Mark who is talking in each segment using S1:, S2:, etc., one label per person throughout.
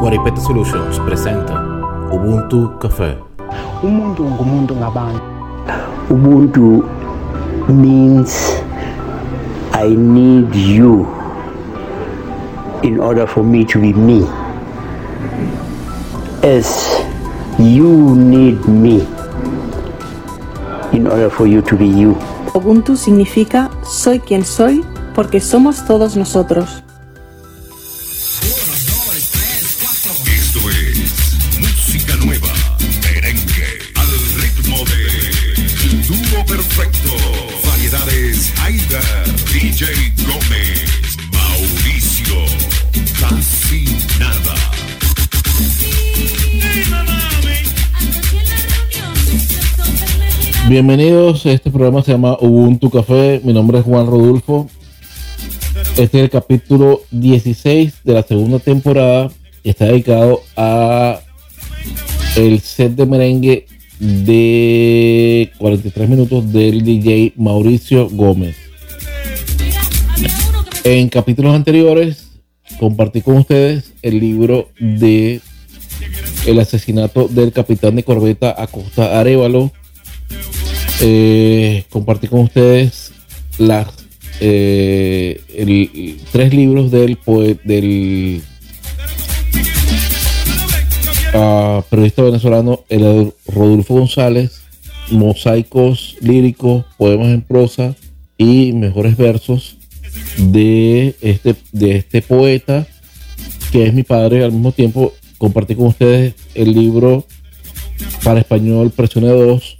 S1: Guaripeta Solutions presenta Ubuntu Café.
S2: umuntu ngumuntu ngabantu. Ubuntu means i need you in order for me to be me. As you need me in order for you to be you
S3: Ubuntu significa soy quien soy porque somos todos nosotros.
S1: Bienvenidos, este programa se llama Ubuntu Café, mi nombre es Juan Rodulfo. Este es el capítulo 16 de la segunda temporada y está dedicado a el set de merengue de 43 minutos del DJ Mauricio Gómez. En capítulos anteriores compartí con ustedes el libro de el asesinato del capitán de corbeta Acosta Arevalo. Eh, compartí con ustedes las eh, tres libros del del ah, periodista venezolano el Rodolfo González, mosaicos líricos, poemas en prosa y mejores versos de este, de este poeta que es mi padre. Al mismo tiempo compartí con ustedes el libro para español Presione 2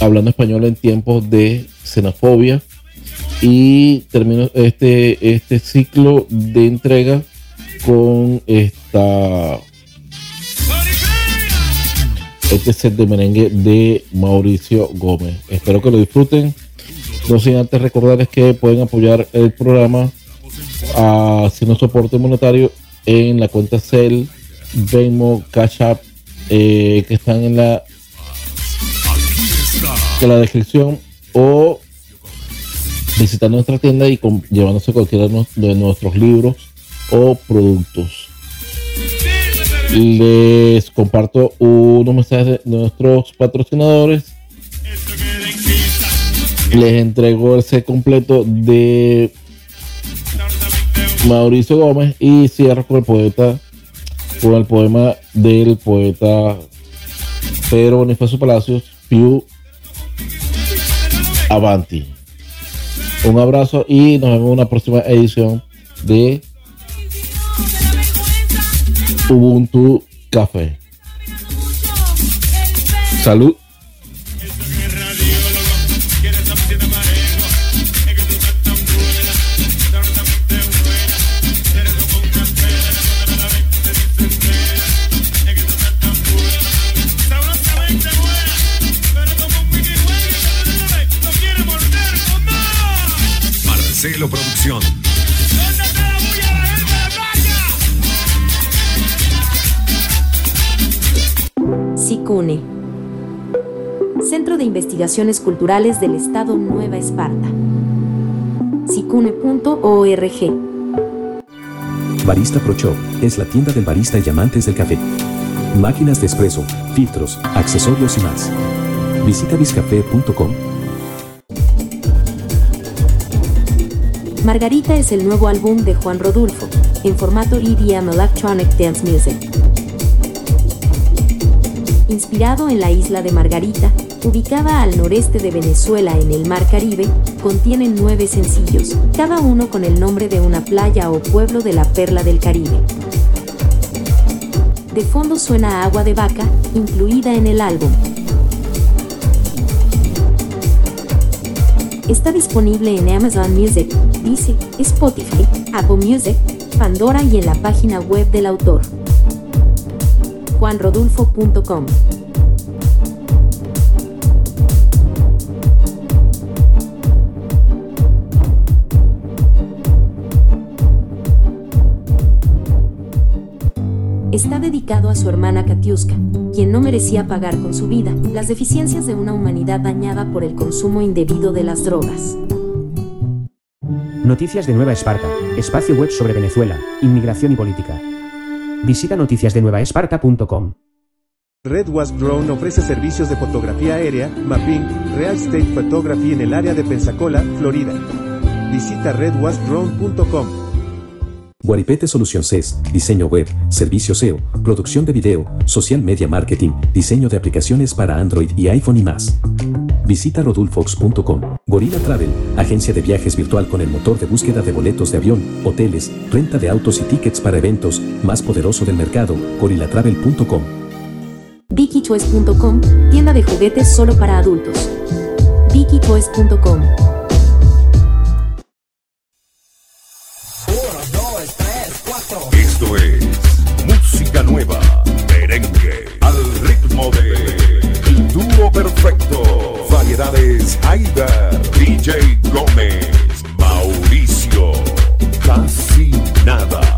S1: hablando español en tiempos de xenofobia y termino este, este ciclo de entrega con esta este set de merengue de Mauricio Gómez. Espero que lo disfruten. No sin antes recordarles que pueden apoyar el programa haciendo soporte monetario en la cuenta Cell, Venmo, Cash App, eh, que están en la, la descripción o visitando nuestra tienda y con- llevándose cualquiera de nuestros libros o productos. Les comparto unos mensajes de nuestros patrocinadores. Les entrego el set completo de Mauricio Gómez y cierro con el poeta, con el poema del poeta Pedro Bonifacio Palacios, Piu Avanti. Un abrazo y nos vemos en una próxima edición de Ubuntu Café. Salud.
S4: Marcelo Producción.
S5: SICUNE, Centro de Investigaciones Culturales del Estado Nueva Esparta. sicune.org.
S6: Barista Pro Shop es la tienda del barista y amantes del café. Máquinas de espresso, filtros, accesorios y más. Visita biscafé.com.
S5: Margarita es el nuevo álbum de Juan Rodulfo, en formato EDM Electronic Dance Music. Inspirado en la isla de Margarita, ubicada al noreste de Venezuela en el Mar Caribe, contiene nueve sencillos, cada uno con el nombre de una playa o pueblo de la perla del Caribe. De fondo suena Agua de Vaca, incluida en el álbum. Está disponible en Amazon Music, Deezer, Spotify, Apple Music, Pandora y en la página web del autor. juanrodulfo.com está dedicado a su hermana Katiuska, quien no merecía pagar con su vida las deficiencias de una humanidad dañada por el consumo indebido de las drogas.
S7: Noticias de Nueva Esparta, espacio web sobre Venezuela, inmigración y política. Visita noticiasdenuevaesparta.com.
S8: Red Wasp Drone ofrece servicios de fotografía aérea, mapping, real estate photography en el área de Pensacola, Florida. Visita redwaspdrone.com.
S6: Guaripete Solución CES, diseño web, servicio SEO, producción de video, social media marketing, diseño de aplicaciones para Android y iPhone y más. Visita rodulfox.com. Gorilla Travel, agencia de viajes virtual con el motor de búsqueda de boletos de avión, hoteles, renta de autos y tickets para eventos, más poderoso del mercado, gorillatravel.com.
S5: VickyChoice.com, tienda de juguetes solo para adultos. VickyChoice.com
S4: nueva, merengue, al ritmo de Dúo Perfecto, Variedades Haider, DJ Gómez, Mauricio, Casi Nada.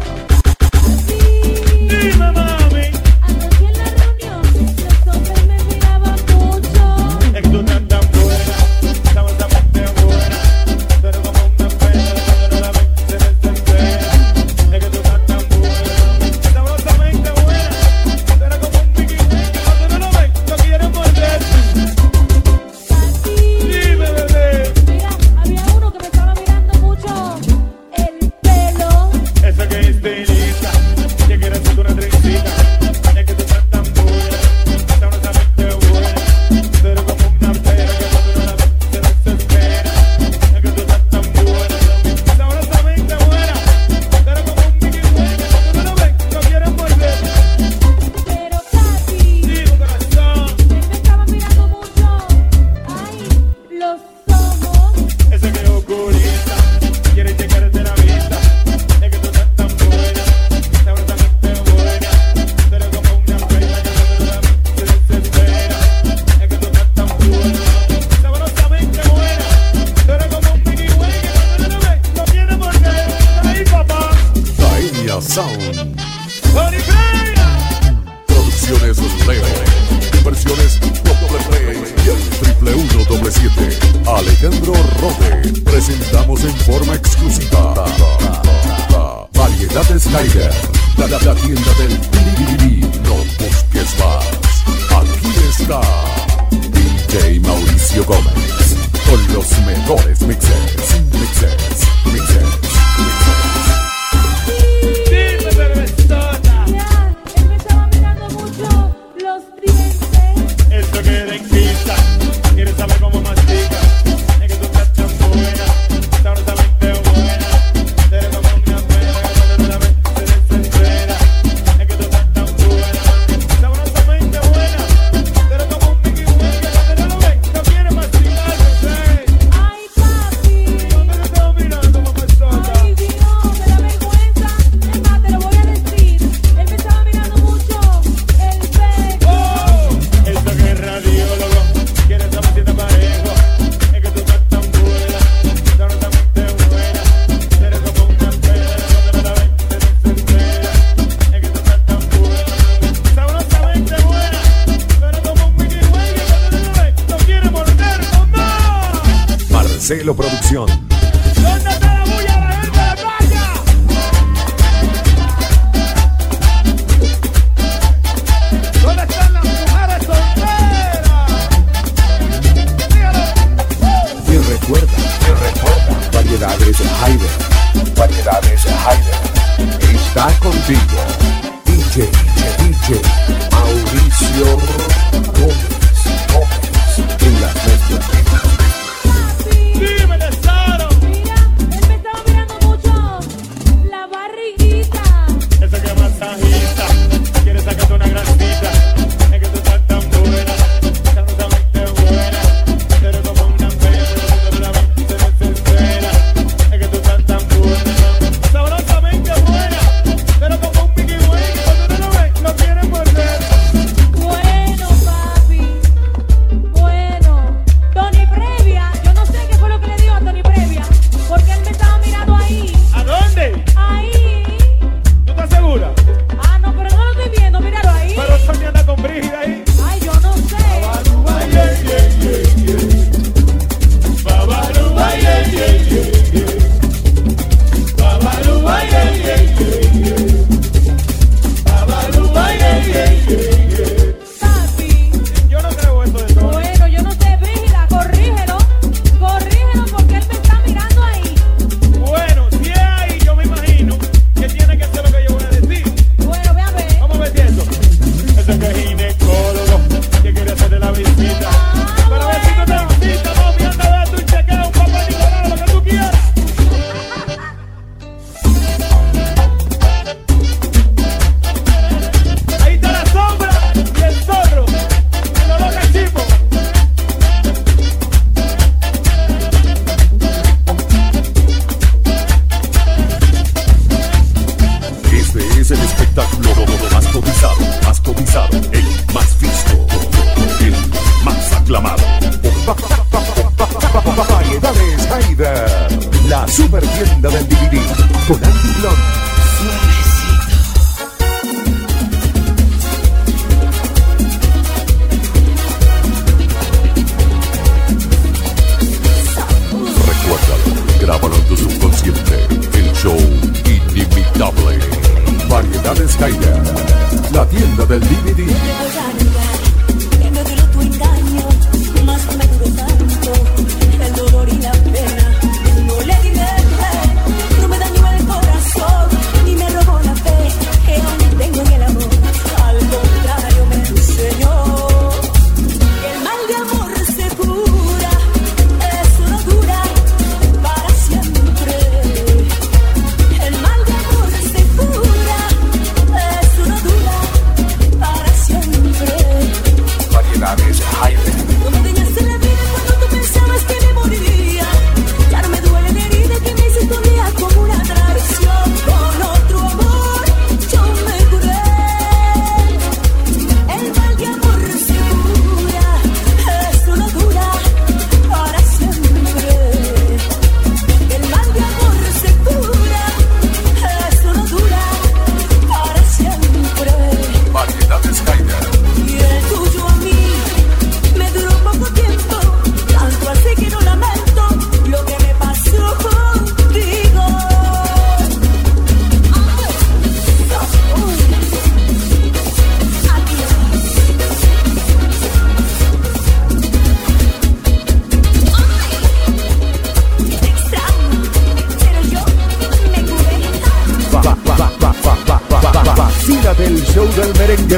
S9: La
S4: tienda del DVD.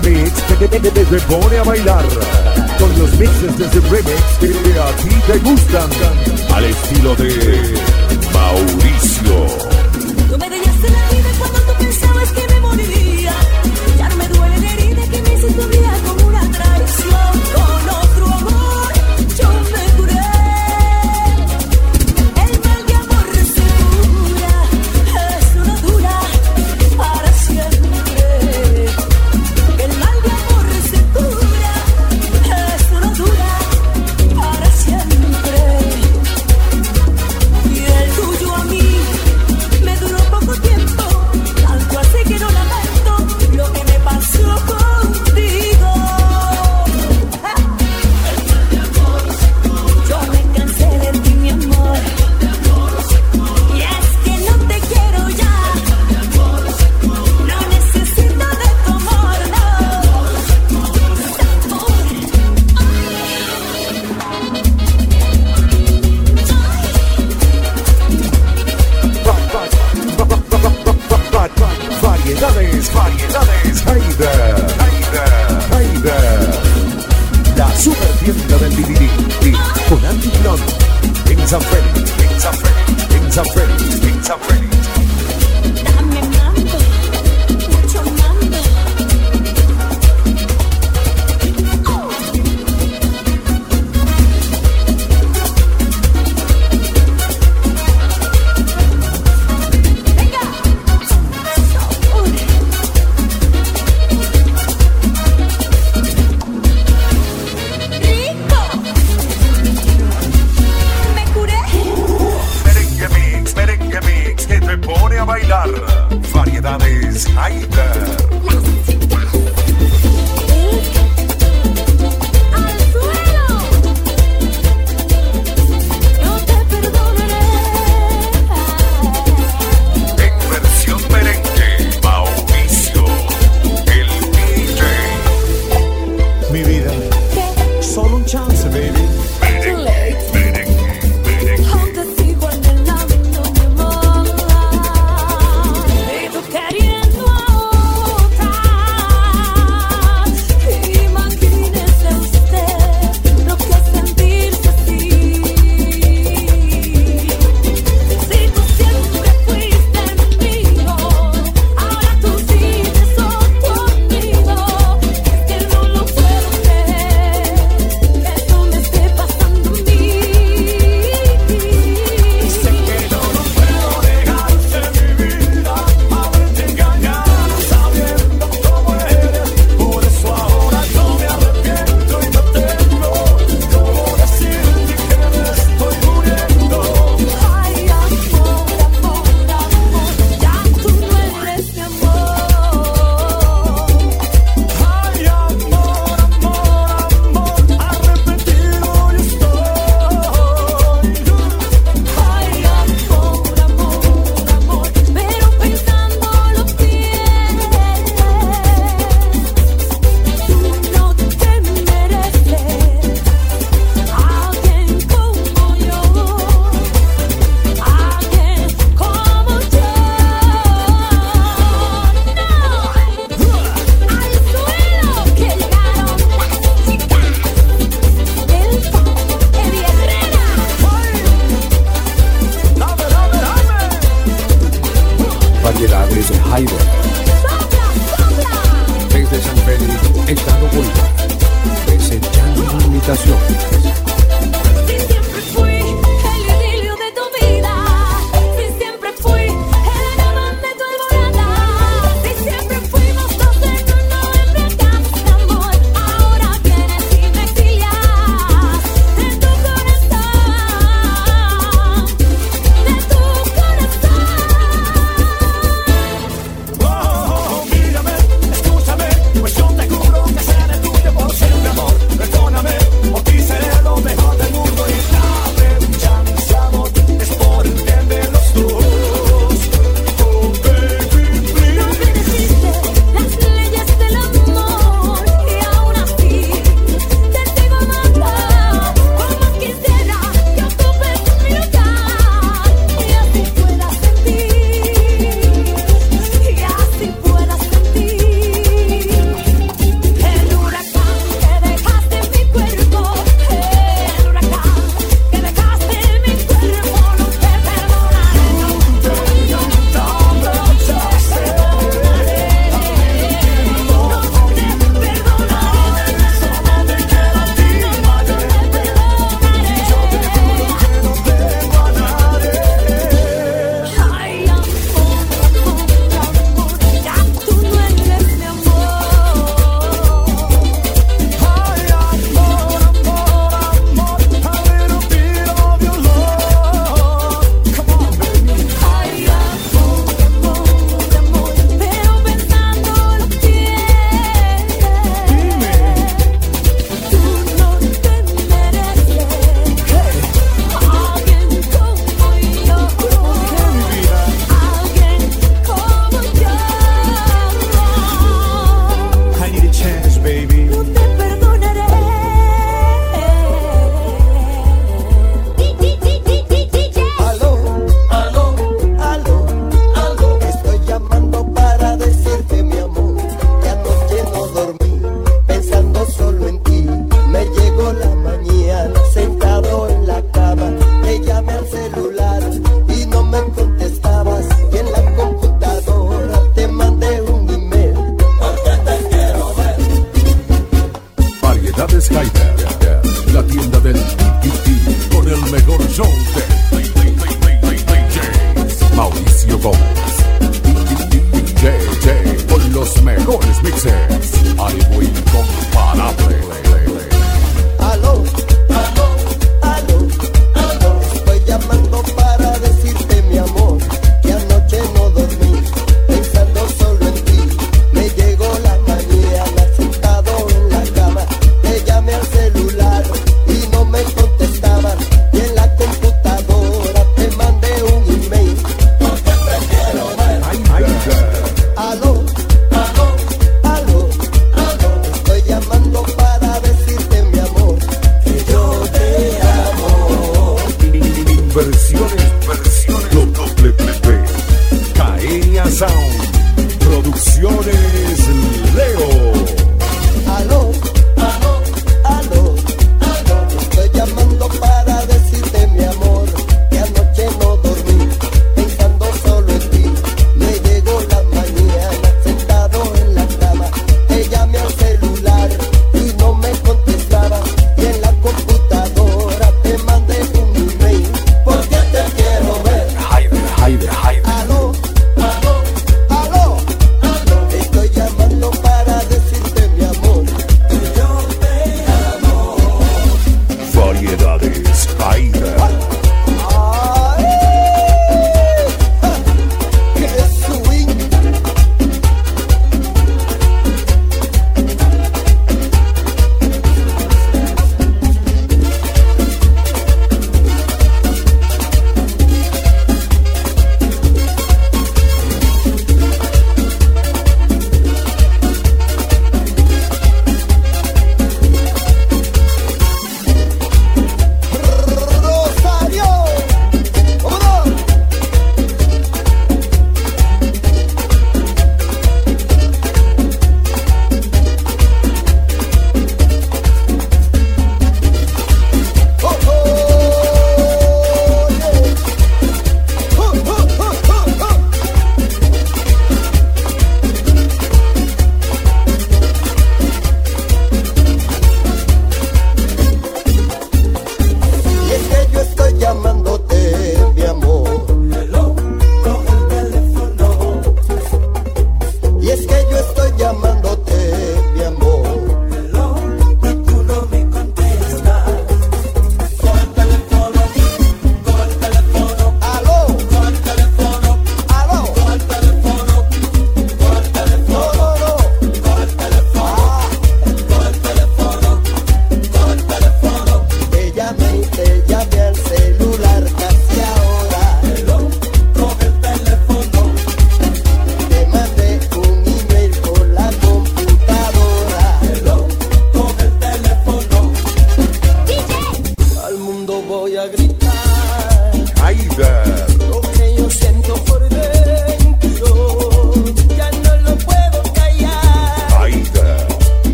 S10: The Mix desde pone a bailar con los mixes desde remix que a ti te gustan al estilo de Mauricio.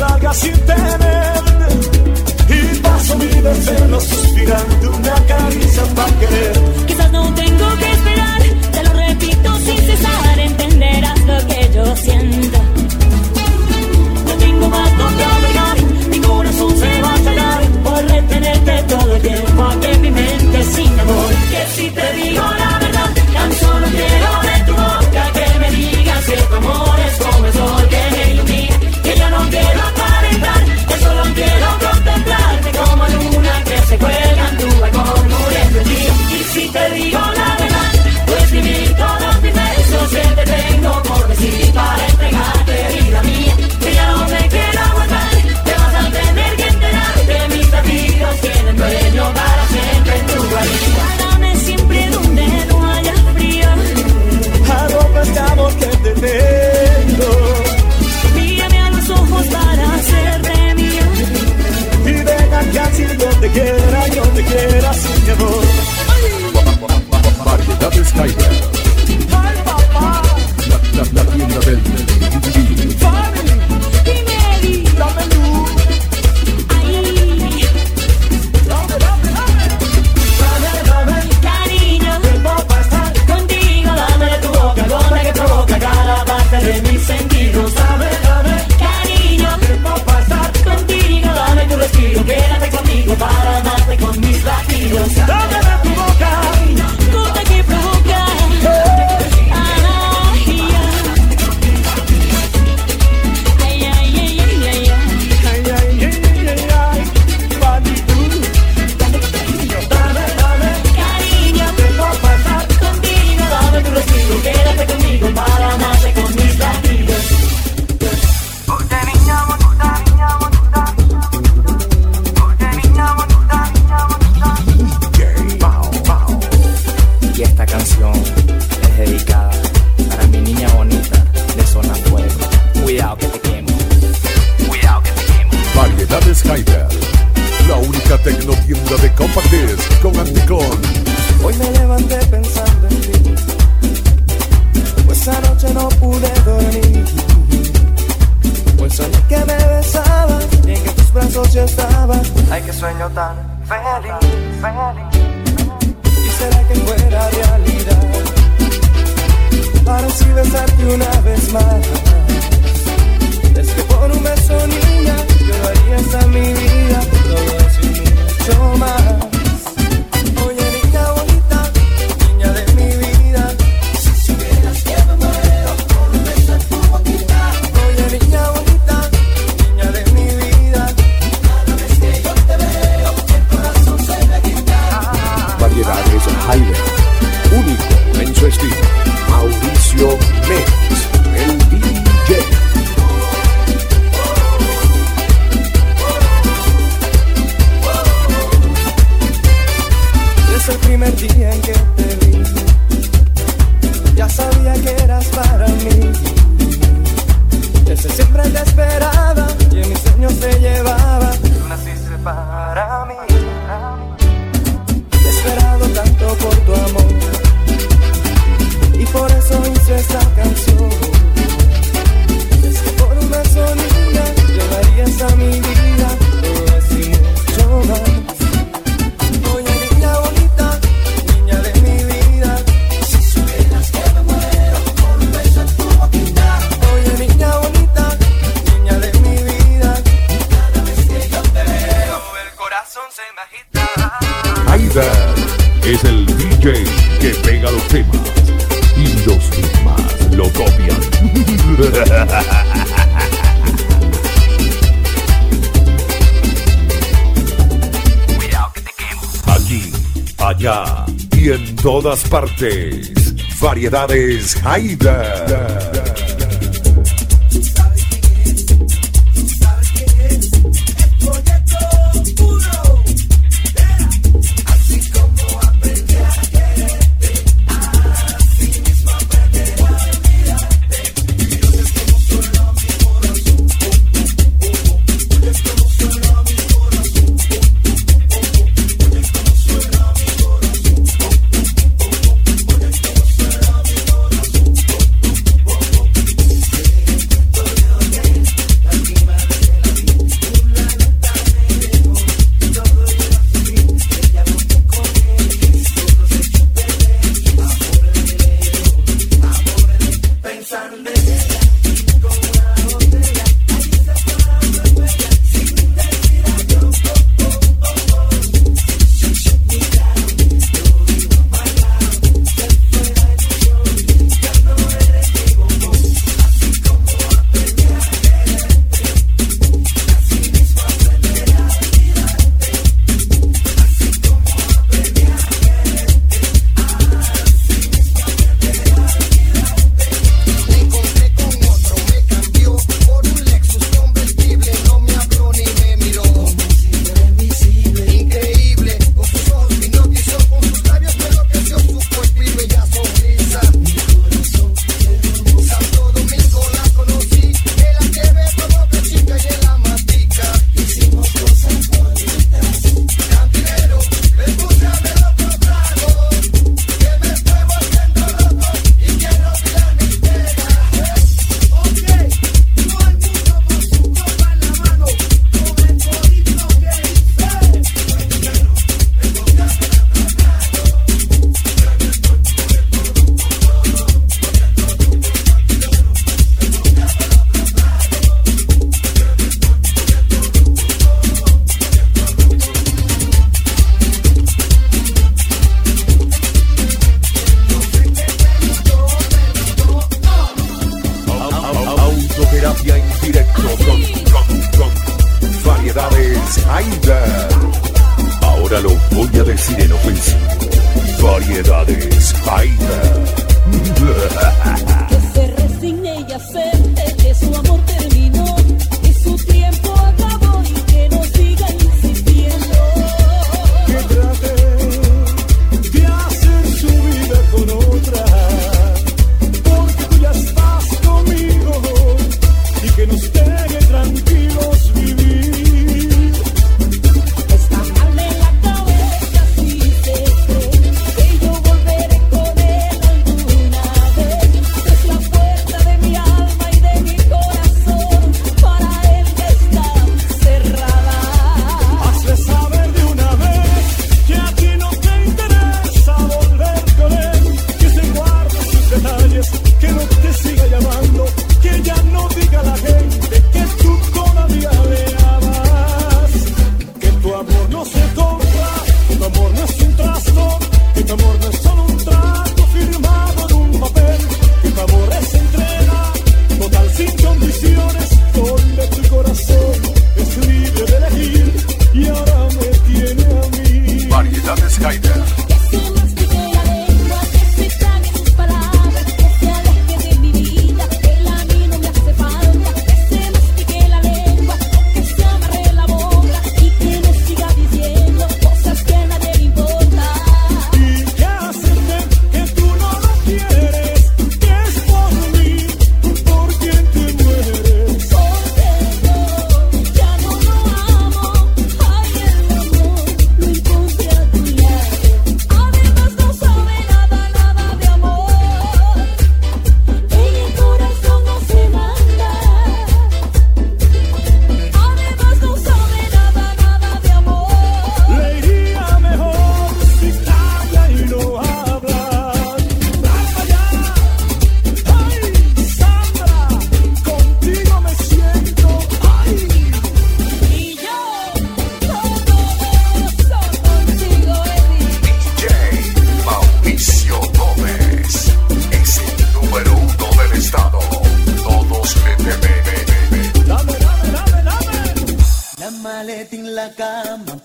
S11: salga sin temer. Y paso mi deseo suspirando una caricia para querer.
S10: Variedades Haida.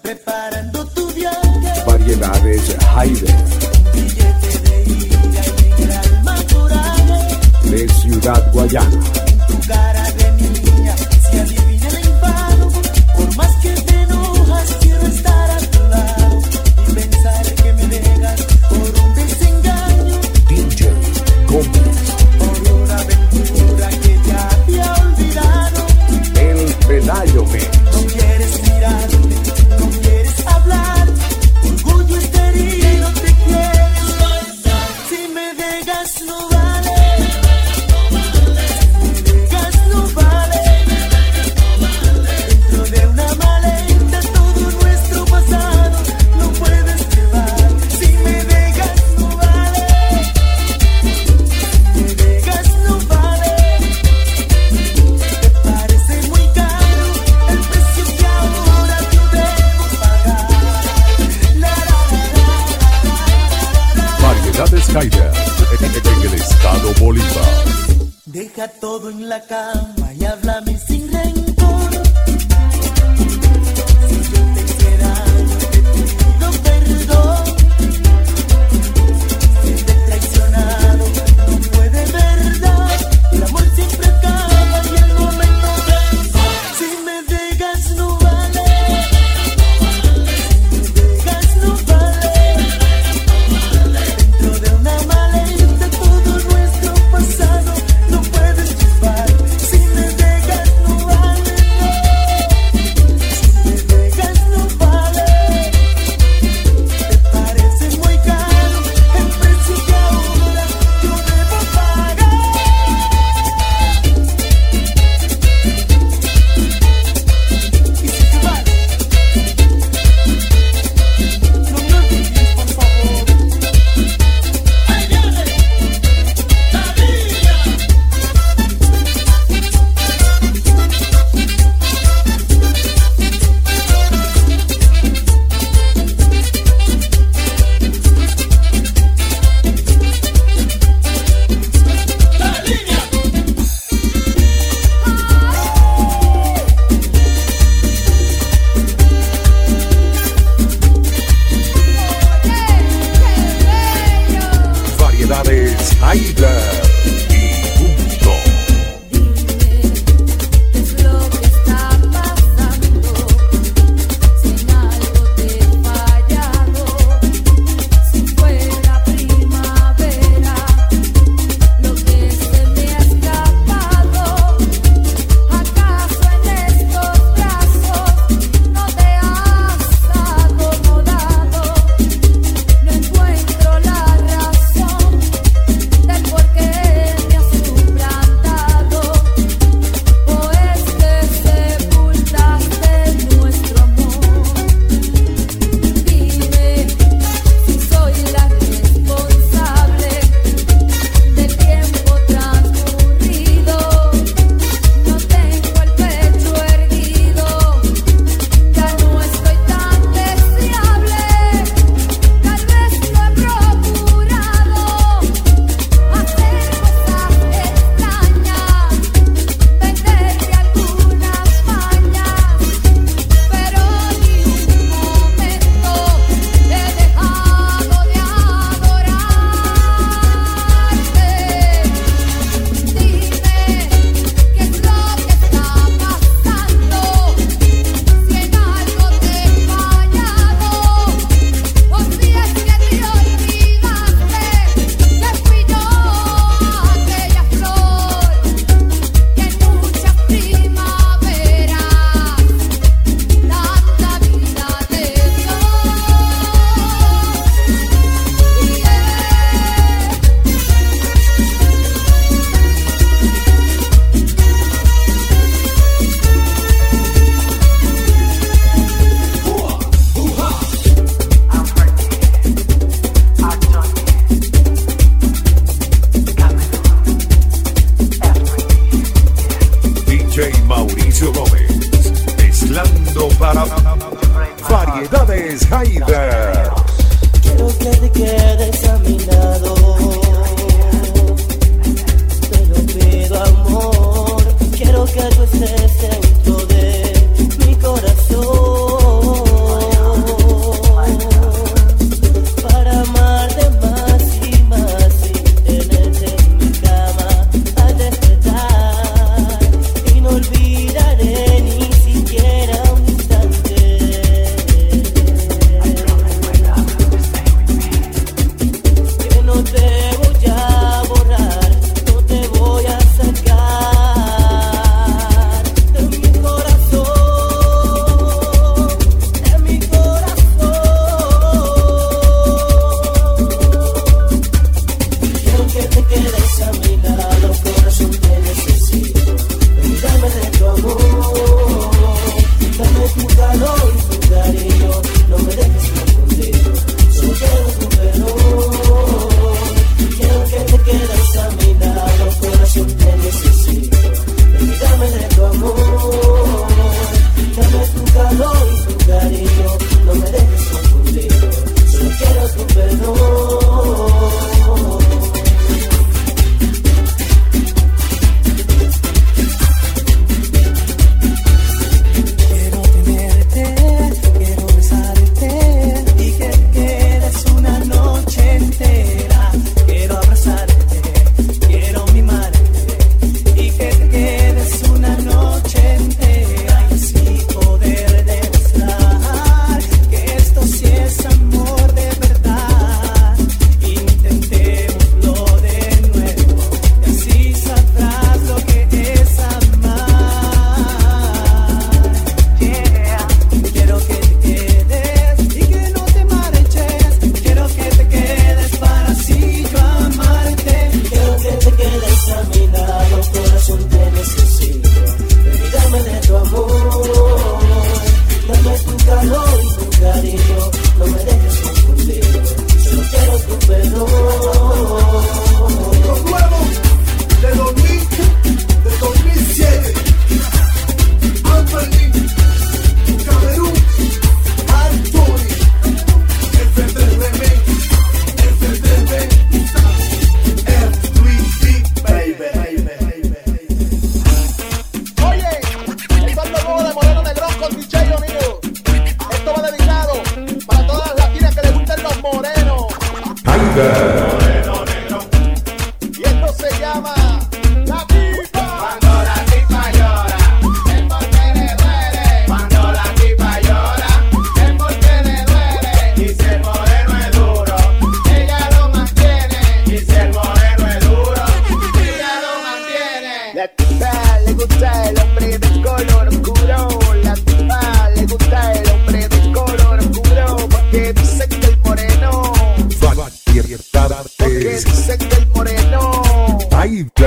S12: preparando tu viaje.
S10: Variedades Haide.
S12: Billete de ida integral natural.
S10: De Ciudad Guayana.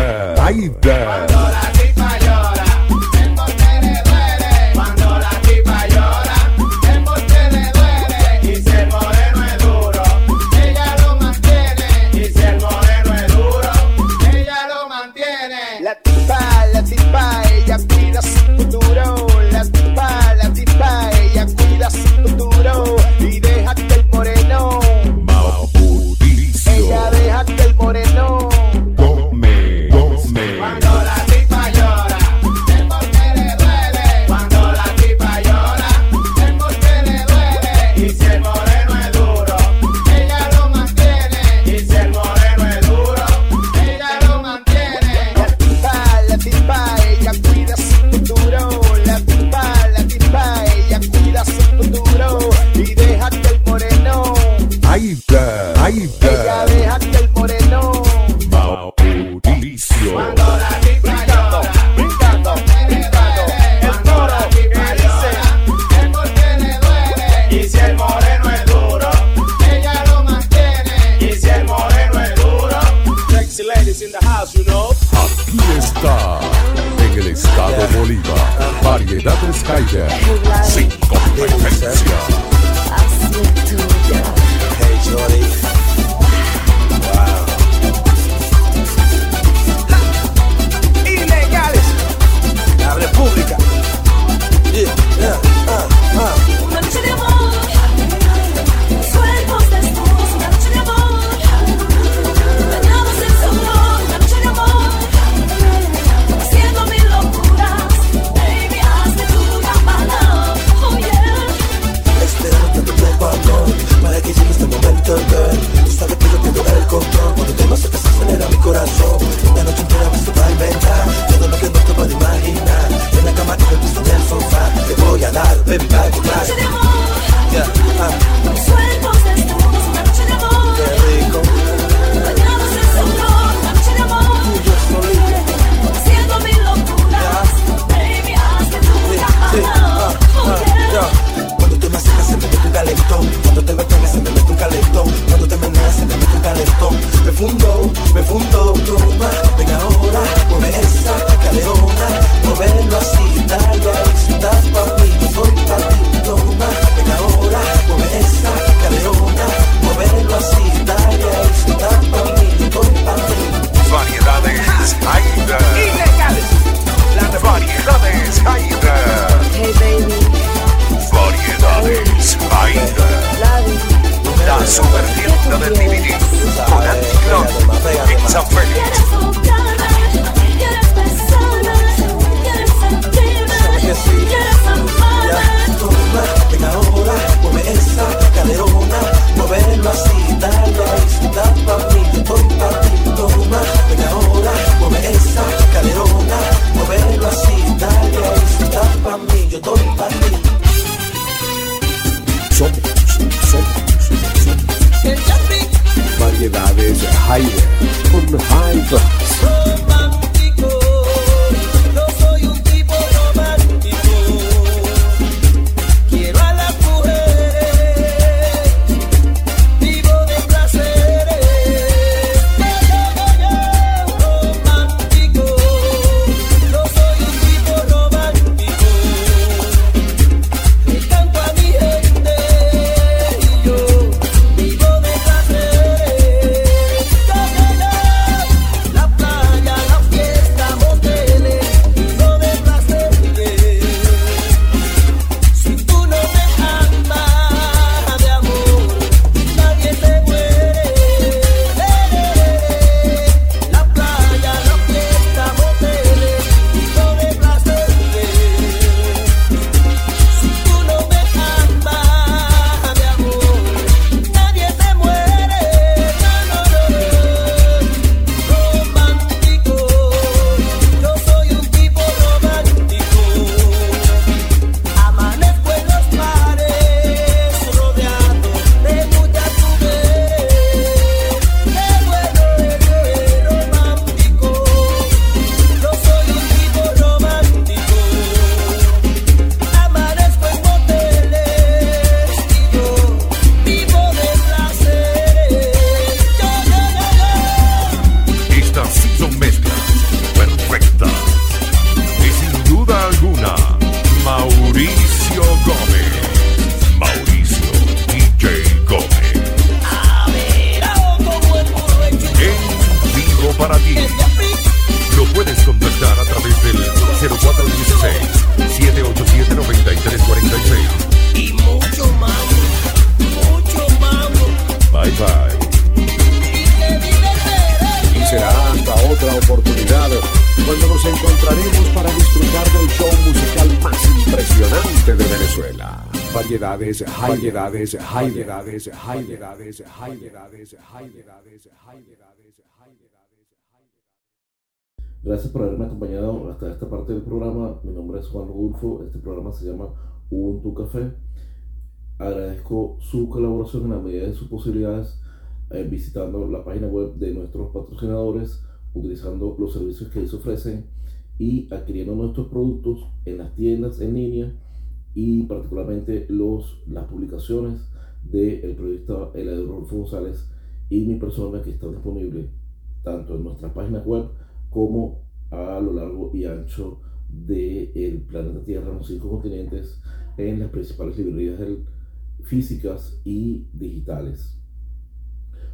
S13: Haider. Haider.
S14: Variedades, variedades, variedades, variedades, variedades,
S1: Gracias por haberme acompañado hasta esta parte del programa. Mi nombre es Juan Rodulfo. Este programa se llama Ubuntu Café. Agradezco su colaboración en la medida de sus posibilidades eh, visitando la página web de nuestros patrocinadores, utilizando los servicios que ellos ofrecen y adquiriendo nuestros productos en las tiendas en línea y particularmente los, las publicaciones del periodista Eladio Rodolfo González y mi persona que está disponible tanto en nuestras páginas web como a lo largo y ancho del planeta Tierra, en los cinco continentes, en las principales librerías del- físicas y digitales.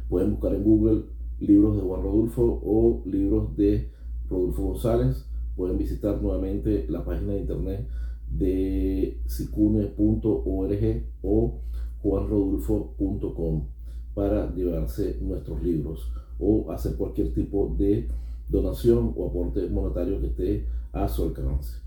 S1: Pueden buscar en Google libros de Juan Rodulfo o libros de Rodulfo González. Pueden visitar nuevamente la página de internet de sicune.org o juanrodulfo.com para llevarse nuestros libros o hacer cualquier tipo de donación o aporte monetario que esté a su alcance.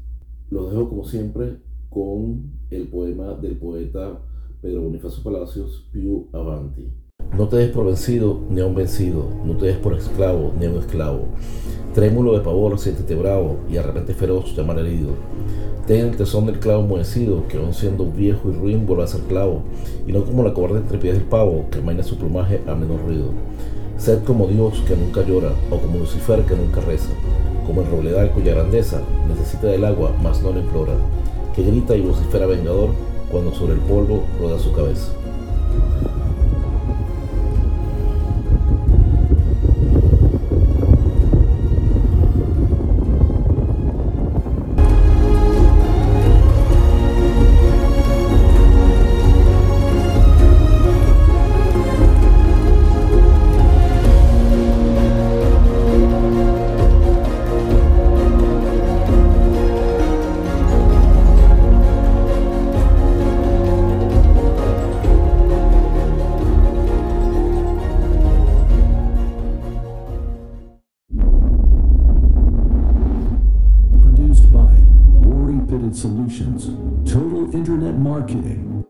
S1: Los dejo como siempre con el poema del poeta Pedro Bonifacio Palacios, Piu Avanti. No te des por vencido ni a un vencido, no te des por esclavo ni a un esclavo. Trémulo de pavor, siéntete bravo y de repente feroz llamar herido. Ten el tesón del clavo enmohecido, que aun siendo viejo y ruin vuelve a ser clavo, y no como la cobarde entre pies del pavo, que amaina su plumaje a menor ruido. Sed como Dios que nunca llora, o como Lucifer que nunca reza, como el robledal cuya grandeza necesita del agua, mas no la implora, que grita y vocifera vengador cuando sobre el polvo roda su cabeza.